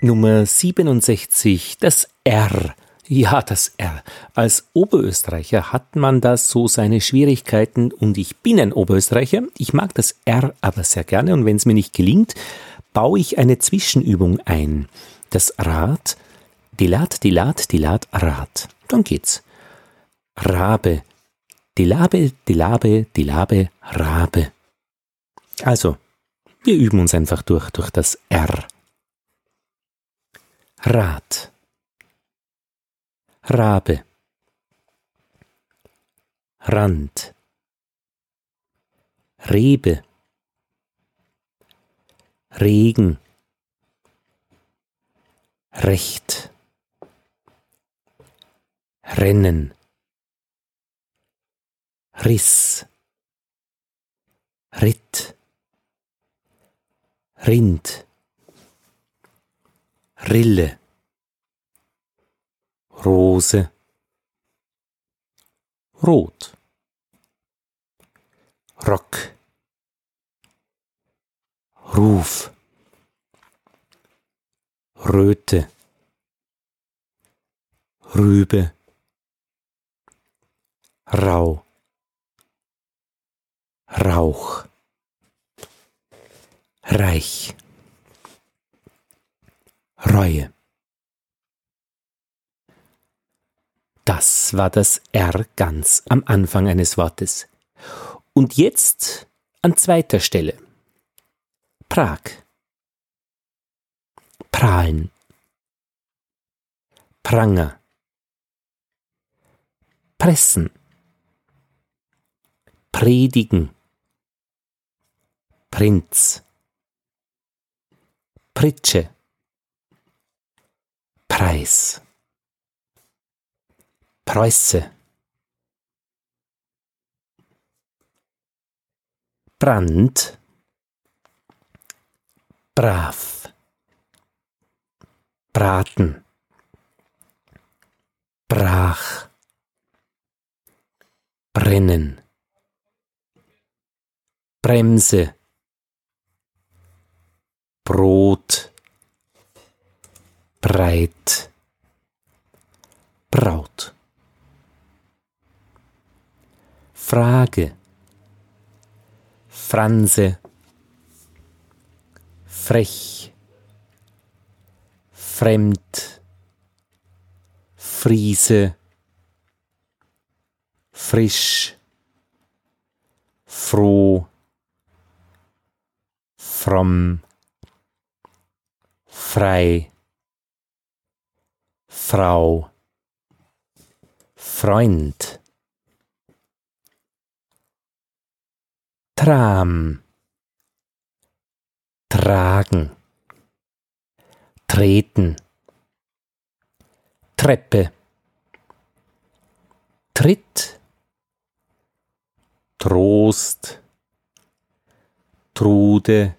Nummer 67, das R. Ja, das R. Als Oberösterreicher hat man da so seine Schwierigkeiten und ich bin ein Oberösterreicher. Ich mag das R aber sehr gerne und wenn es mir nicht gelingt, baue ich eine Zwischenübung ein. Das Rad, Dilat, Dilat, Dilat, Rad. Dann geht's. Rabe, Dilabe, Dilabe, Dilabe, Rabe. Also, wir üben uns einfach durch, durch das R. Rad, Rabe, Rand, Rebe, Regen, Recht, Rennen, Riss, Ritt, Rind, Rille, Rose, Rot, Rock, Ruf, Röte, Rübe, Rau, Rauch, Reich. Reue. Das war das R ganz am Anfang eines Wortes. Und jetzt an zweiter Stelle. Prag. Prahlen. Pranger. Pressen. Predigen. Prinz. Pritsche. Preis. Preuße. Brand. Brav. Braten. Brach. Brennen. Bremse. Brot breit, Braut. Frage, Franse, frech, fremd, Friese, frisch, froh, fromm, frei, Frau, Freund, Tram, tragen, treten, Treppe, Tritt, Trost, Trude,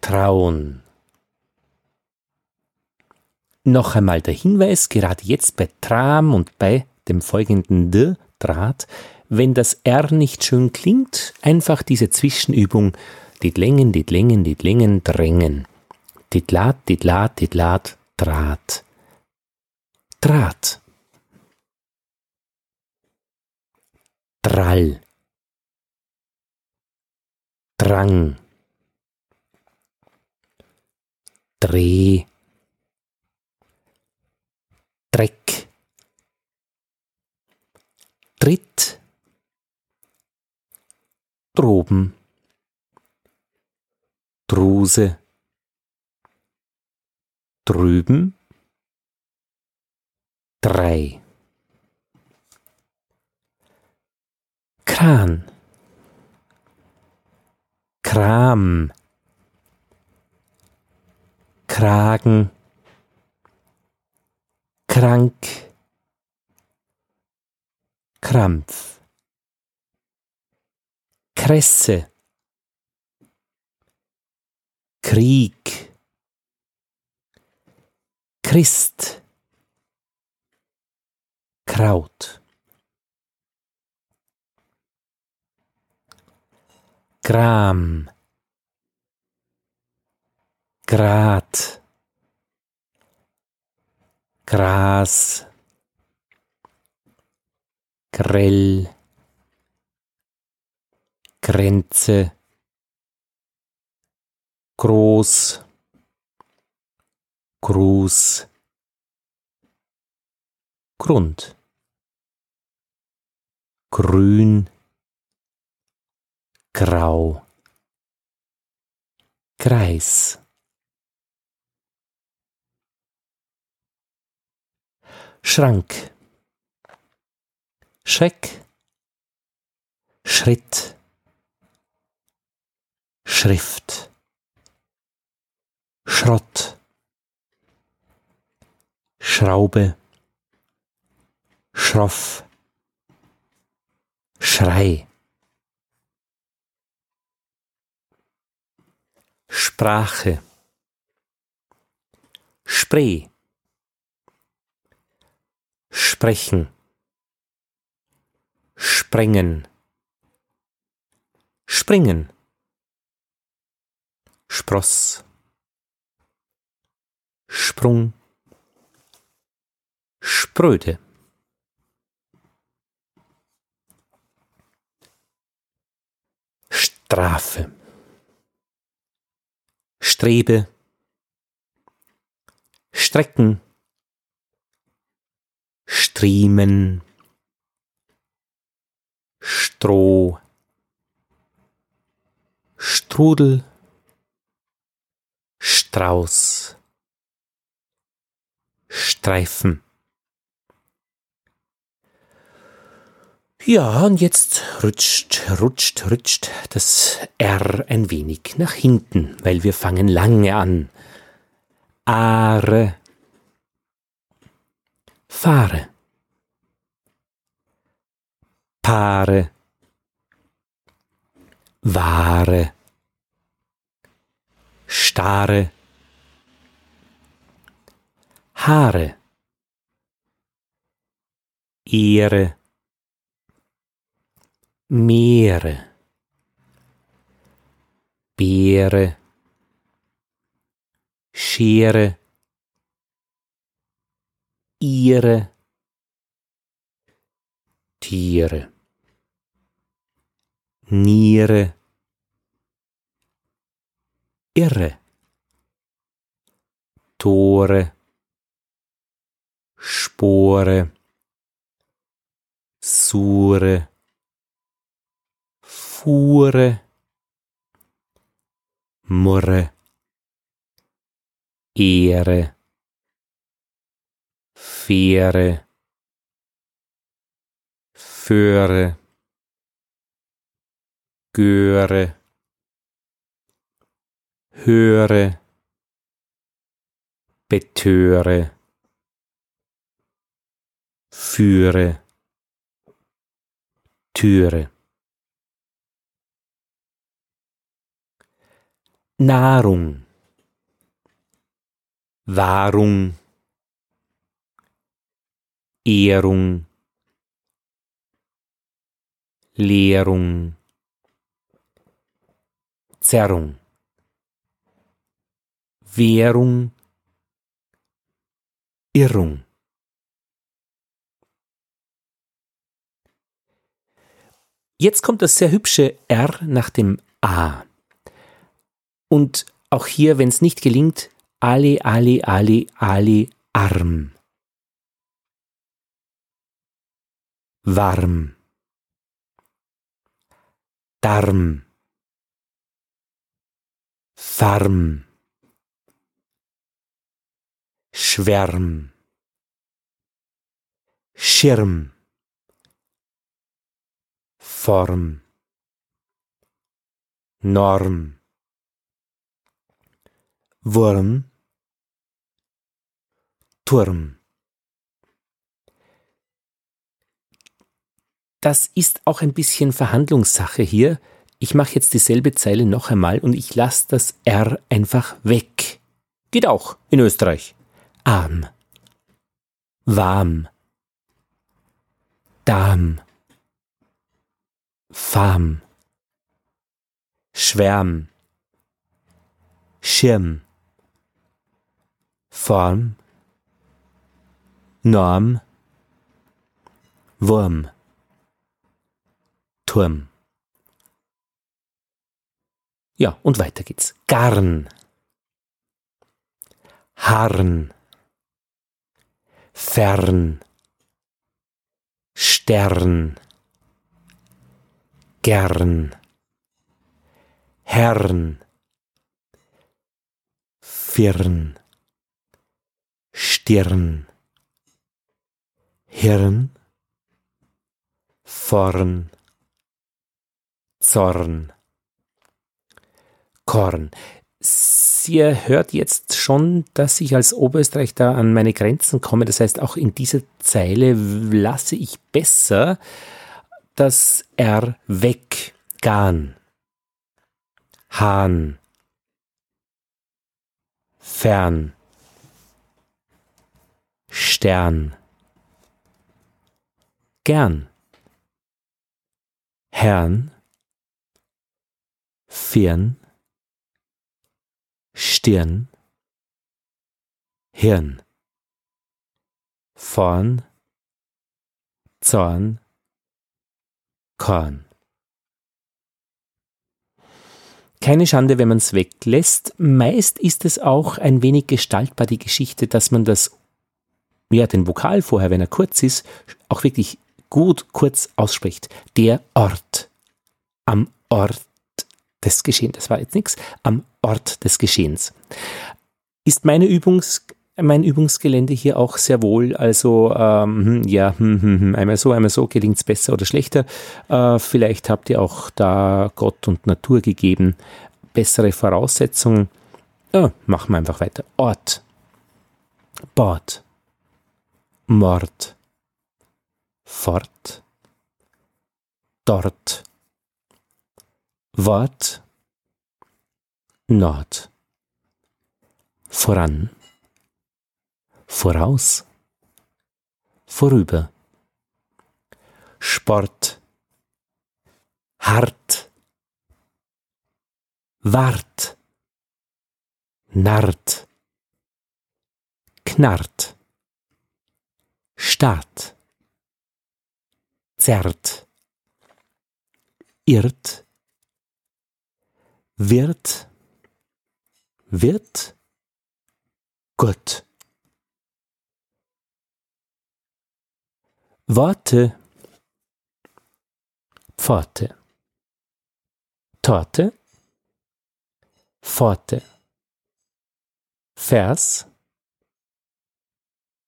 Trauen. Noch einmal der Hinweis, gerade jetzt bei Tram und bei dem folgenden D, Draht, wenn das R nicht schön klingt, einfach diese Zwischenübung, dit Längen, dit Längen, dit Längen, drängen. Titlat, titlat, titlat, Draht. Draht. Drall. Drang. Dreh. Dreck, Tritt, droben, Druse, drüben, drei. Kran, Kram, Kragen, krank, Krampf, Kresse, Krieg, Christ, Kraut, Gram, Grad, Gras, grell, Grenze, groß, Gruß, Grund, grün, grau, Kreis. Schrank, Schreck, Schritt, Schrift, Schrott, Schraube, schroff, Schrei. Sprache, Spree, Sprechen, Sprengen, Springen, Spross, Sprung, Spröde. Strafe. Strebe. Strecken. Striemen. Stroh. Strudel. Strauß. Streifen. Ja, und jetzt rutscht, rutscht, rutscht das R ein wenig nach hinten, weil wir fangen lange an. Are. Fahre. Paare. Ware. Stare. Haare. Ehre Meere, Beere, Schere, ihre Tiere, Niere, Irre, Tore, Spore, Sure, Fuhre, Murre, Ehre, Fähre, Föhre, Göre, höre, betöre, führe, Türe. Nahrung, Wahrung, Ehrung, Lehrung, Zerrung, Währung, Irrung. Jetzt kommt das sehr hübsche R nach dem A. Und auch hier, wenn es nicht gelingt, Ali, Ali, Ali, Ali, arm. Warm. Darm. Farm. Schwärm. Schirm. Form. Norm. Wurm, Turm. Das ist auch ein bisschen Verhandlungssache hier. Ich mache jetzt dieselbe Zeile noch einmal und ich lasse das R einfach weg. Geht auch in Österreich. Arm. Warm. Darm. Farm. Schwärm. Schirm. Form, Norm, Wurm, Turm. Ja, und weiter geht's. Garn, Harn, Fern, Stern, Gern, Herrn, Firn, Stirn, Hirn, Vorn, Zorn, Korn. Ihr hört jetzt schon, dass ich als Oberösterreich da an meine Grenzen komme. Das heißt, auch in dieser Zeile lasse ich besser das R weg. Gan. Hahn. Fern. Stern. Gern. Herrn. Firn. Stirn. Hirn. Vorn. Zorn. Korn. Keine Schande, wenn man es weglässt. Meist ist es auch ein wenig gestaltbar, die Geschichte, dass man das, ja, den Vokal vorher, wenn er kurz ist, auch wirklich gut kurz ausspricht. Der Ort. Am Ort des Geschehens. Das war jetzt nichts. Am Ort des Geschehens. Ist meine Übungs mein Übungsgelände hier auch sehr wohl. Also ähm, hm, ja, hm, hm, hm, einmal so, einmal so gelingt es besser oder schlechter. Äh, vielleicht habt ihr auch da Gott und Natur gegeben bessere Voraussetzungen. Ja, machen wir einfach weiter. Ort, Bord, Mord, fort, dort, Wort, Nord, voran. Voraus, vorüber. Sport, hart, wart, narrt, knarrt, start, zerrt, irrt, wird, wird, Gott. Worte, Pforte, Torte, Pforte, Vers,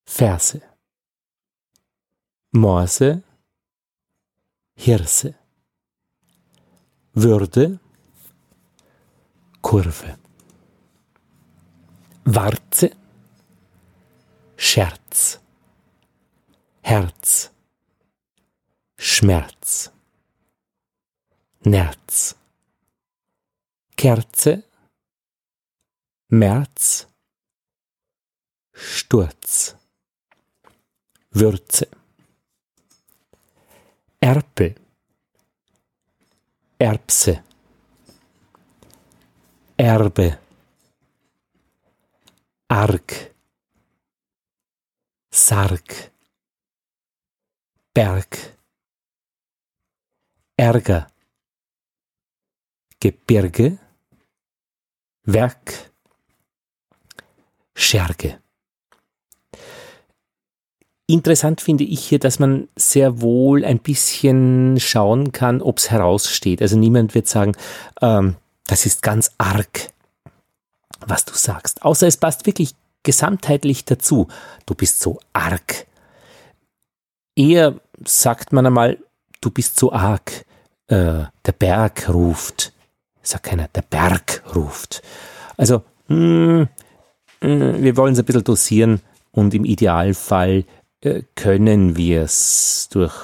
Verse, Morse, Hirse, Würde, Kurve, Warze, Scherz. Herz, Schmerz, Nerz, Kerze, März, Sturz, Würze, Erpel, Erbse, Erbe, Arg, Sarg, Berg, Ärger, Gebirge, Werk, Scherge. Interessant finde ich hier, dass man sehr wohl ein bisschen schauen kann, ob es heraussteht. Also niemand wird sagen, ähm, das ist ganz arg, was du sagst. Außer es passt wirklich gesamtheitlich dazu. Du bist so arg. Eher sagt man einmal, du bist so arg, äh, der Berg ruft. Sagt keiner, der Berg ruft. Also, mh, hm, mh, wir wollen es ein bisschen dosieren und im Idealfall äh, können wir es durch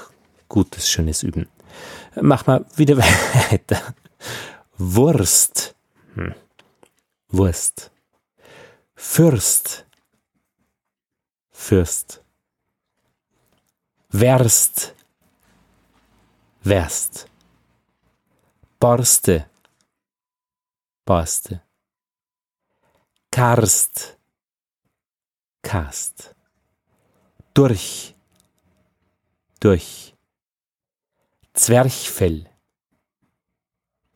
gutes, schönes Üben. Mach mal wieder weiter. Wurst. Hm. Wurst. Fürst. Fürst. Werst, Werst, Borste, Borste, Karst, cast. Durch, durch. Zwerchfell,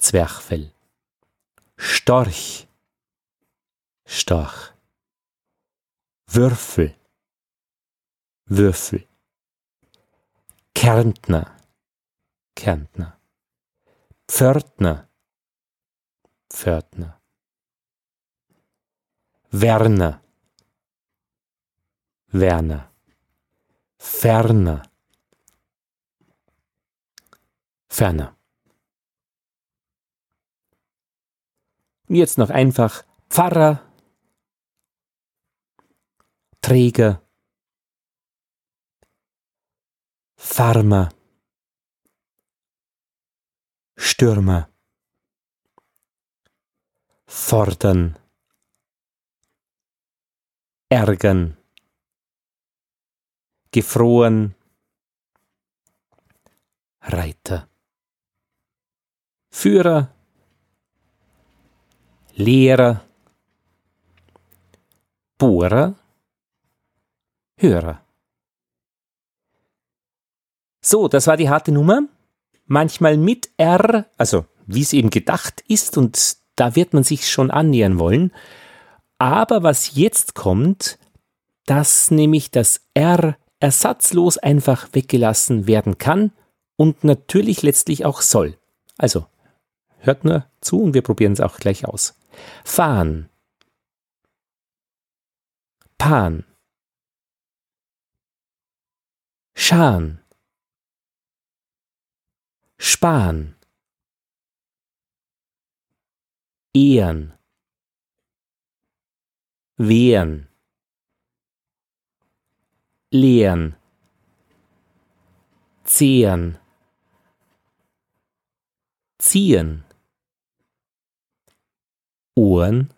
Zwerchfell. Storch, Storch. Würfel, Würfel. Kärntner, Kärntner. Pförtner, Pförtner. Werner, Werner. Ferner, ferner. Jetzt noch einfach Pfarrer, Träger, Farmer, Stürmer, fordern, ärgern, gefroren, Reiter, Führer, Lehrer, Bohrer, Hörer. So, das war die harte Nummer. Manchmal mit R, also wie es eben gedacht ist, und da wird man sich schon annähern wollen. Aber was jetzt kommt, dass nämlich das R ersatzlos einfach weggelassen werden kann und natürlich letztlich auch soll. Also, hört nur zu und wir probieren es auch gleich aus. Fahren. Pan. Schan. Span. Ehren. Wehren leeren, zehren, ziehen, Ohren,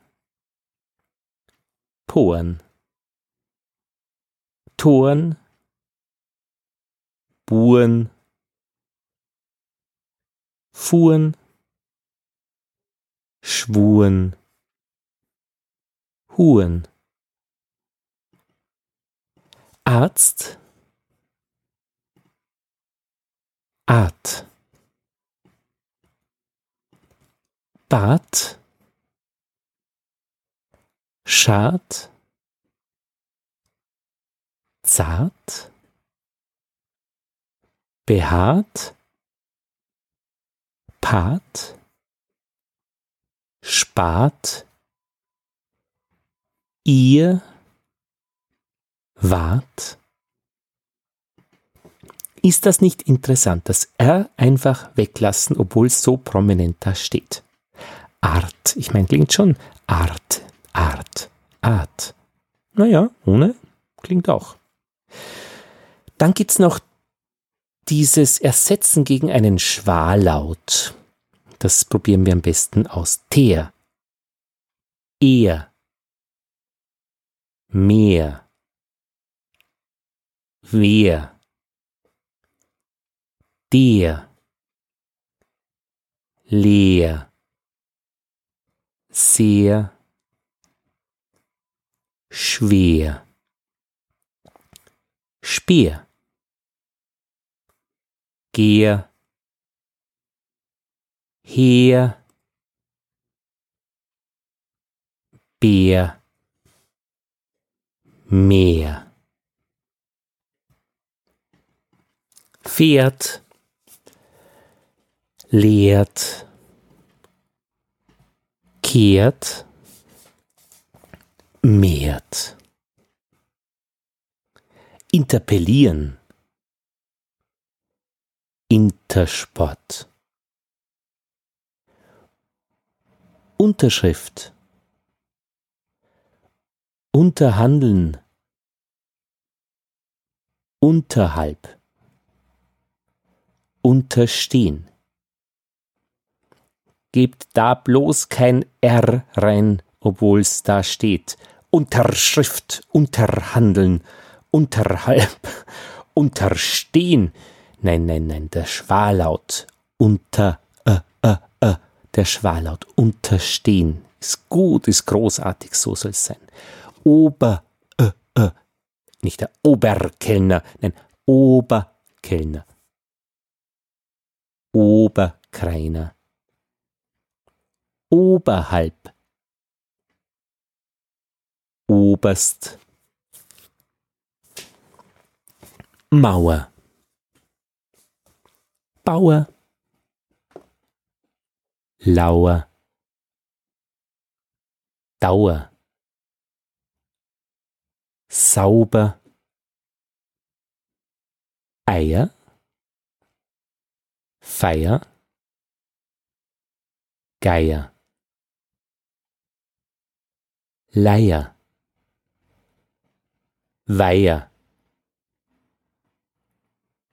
Poren, Toren, Buren, Fuhren, Schwuren, Huren. Arzt, Art, Bad, Schad, zart, behaart, Pat, Spat, ihr, wart? Ist das nicht interessant, das R einfach weglassen, obwohl es so prominent da steht? Art, ich meine, klingt schon Art, Art, Art. Naja, ohne klingt auch. Dann gibt's noch dieses Ersetzen gegen einen Schwallaut. Das probieren wir am besten aus. Teer, er, mehr, wer, der, leer, sehr, schwer, Speer, Geher, Heer, Bär, Meer. fährt, lehrt, kehrt, mehrt. Interpellieren. Intersport. Unterschrift. Unterhandeln. Unterhalb unterstehen. Gebt da bloß kein R rein, obwohl's da steht. Unterschrift, unterhandeln, unterhalb, unterstehen. Nein, nein, nein, der Schwallaut. Unter, äh, äh, äh, der Schwallaut. Unterstehen. Ist gut, ist großartig, so soll's sein. Ober, äh, äh, nicht der Oberkellner, nein, Oberkellner. Oberkreiner. Oberhalb. Oberst. Mauer. Bauer. Lauer. Dauer. Sauber. Eier. Feier. Geier. Leier. Weiher.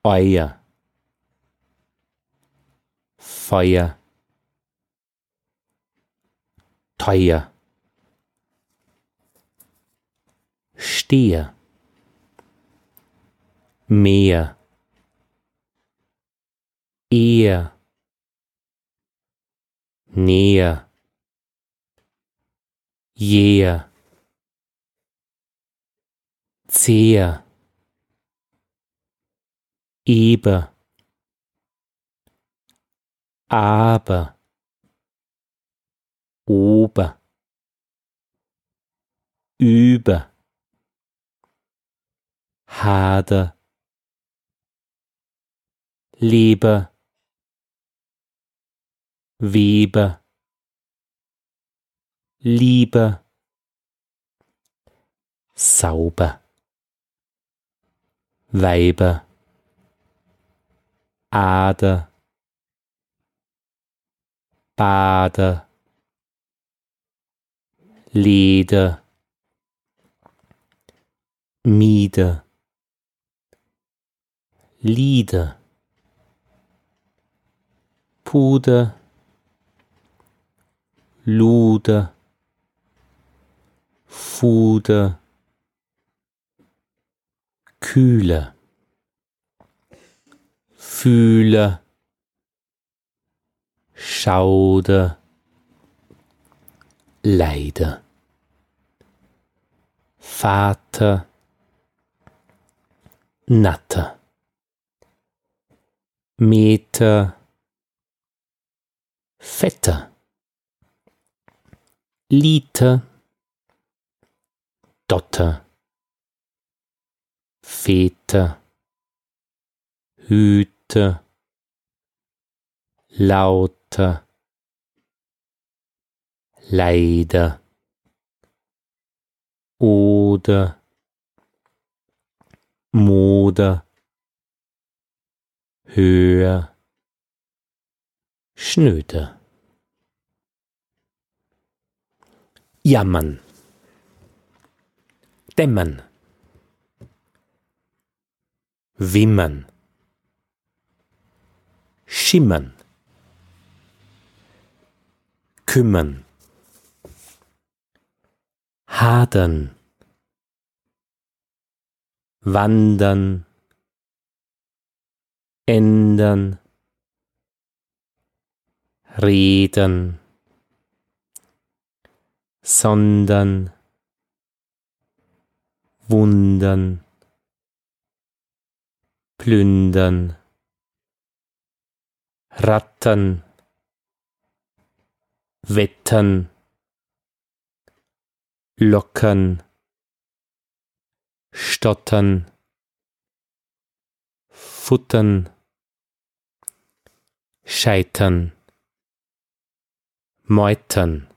Euer. Feuer. Teuer. Steher. Meer. Eher. Näher. Jäher. Zeher. Eber. Aber. Ober. Über. Hader. Leber. Weber. Lieber. Sauber. Weiber. Ader. Bader. Leder. Mieder. Lieder. Puder. Luder. Fuder. Kühler. Fühler. Schauder. Leider. Vater. Natter. Meter. Vetter. Liter. Dotter. Väter. Hüter. Lauter. Leider. Oder. Moder. Höher. Schnöder. Jammern. Dämmern. Wimmern. Schimmern. Kümmern. Hadern. Wandern. Ändern. Reden. Sondern. Wundern. Plündern. Rattern. Wettern. Lockern. Stottern. Futtern. Scheitern. Meutern.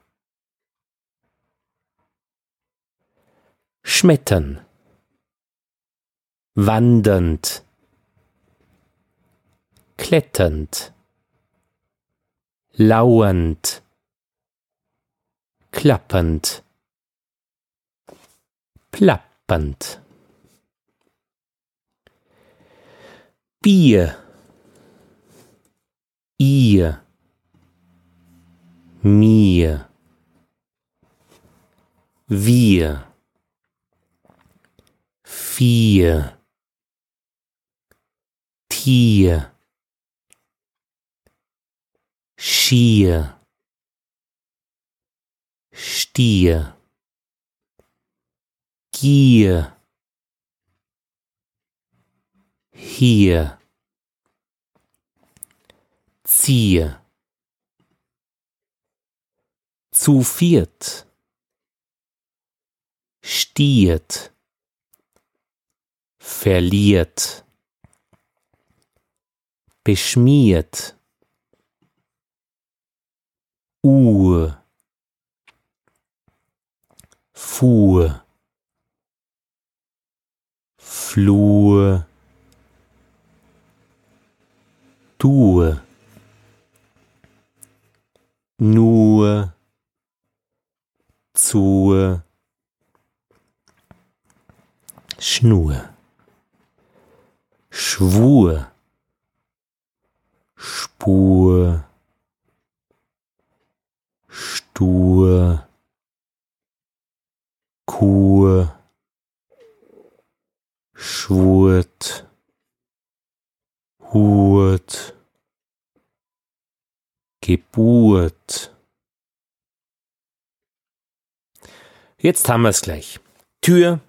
Schmettern. Wandernd. Kletternd. Lauernd. Klappernd. Plappernd. Bier. Ihr. Mir. Wir. Vier. Tier. Schier. Stier. Gier. hier, ziehe, zu viert, stiert, verliert, beschmiert, Uhr, fuhr, Flur, Tue, nur, zur, Schnur, Schwur, Spur, Stur, Kur, Schwurt, Hurt, Geburt. Jetzt haben wir es gleich. Tür,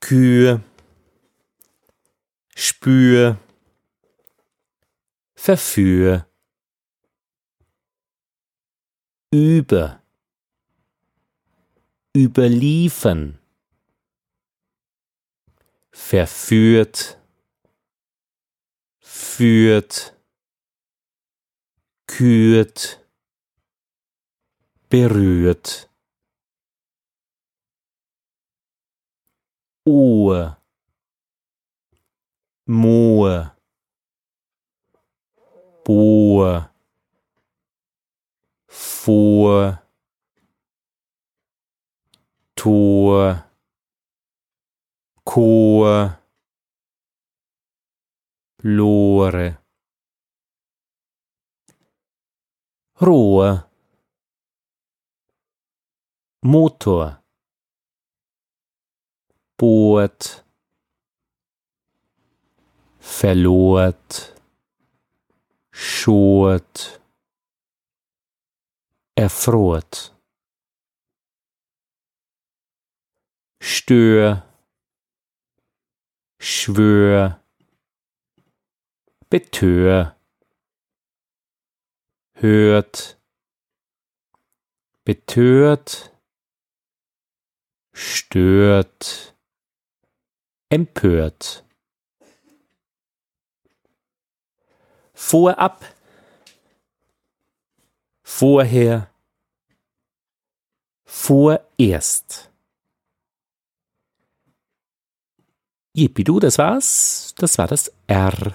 Kühe, Spür, Verführ, über, überliefern, verführt, führt, kürt, berührt. Ohr, Moor, Bohr, vor, Tor, Chor, Lore, Rohr, Motor, Boot, verlort, schort, erfroht. Stör, Schwör, Betör, hört, betört, stört, empört. Vorab vorher, vorerst. Jippidu, das war's. Das war das R.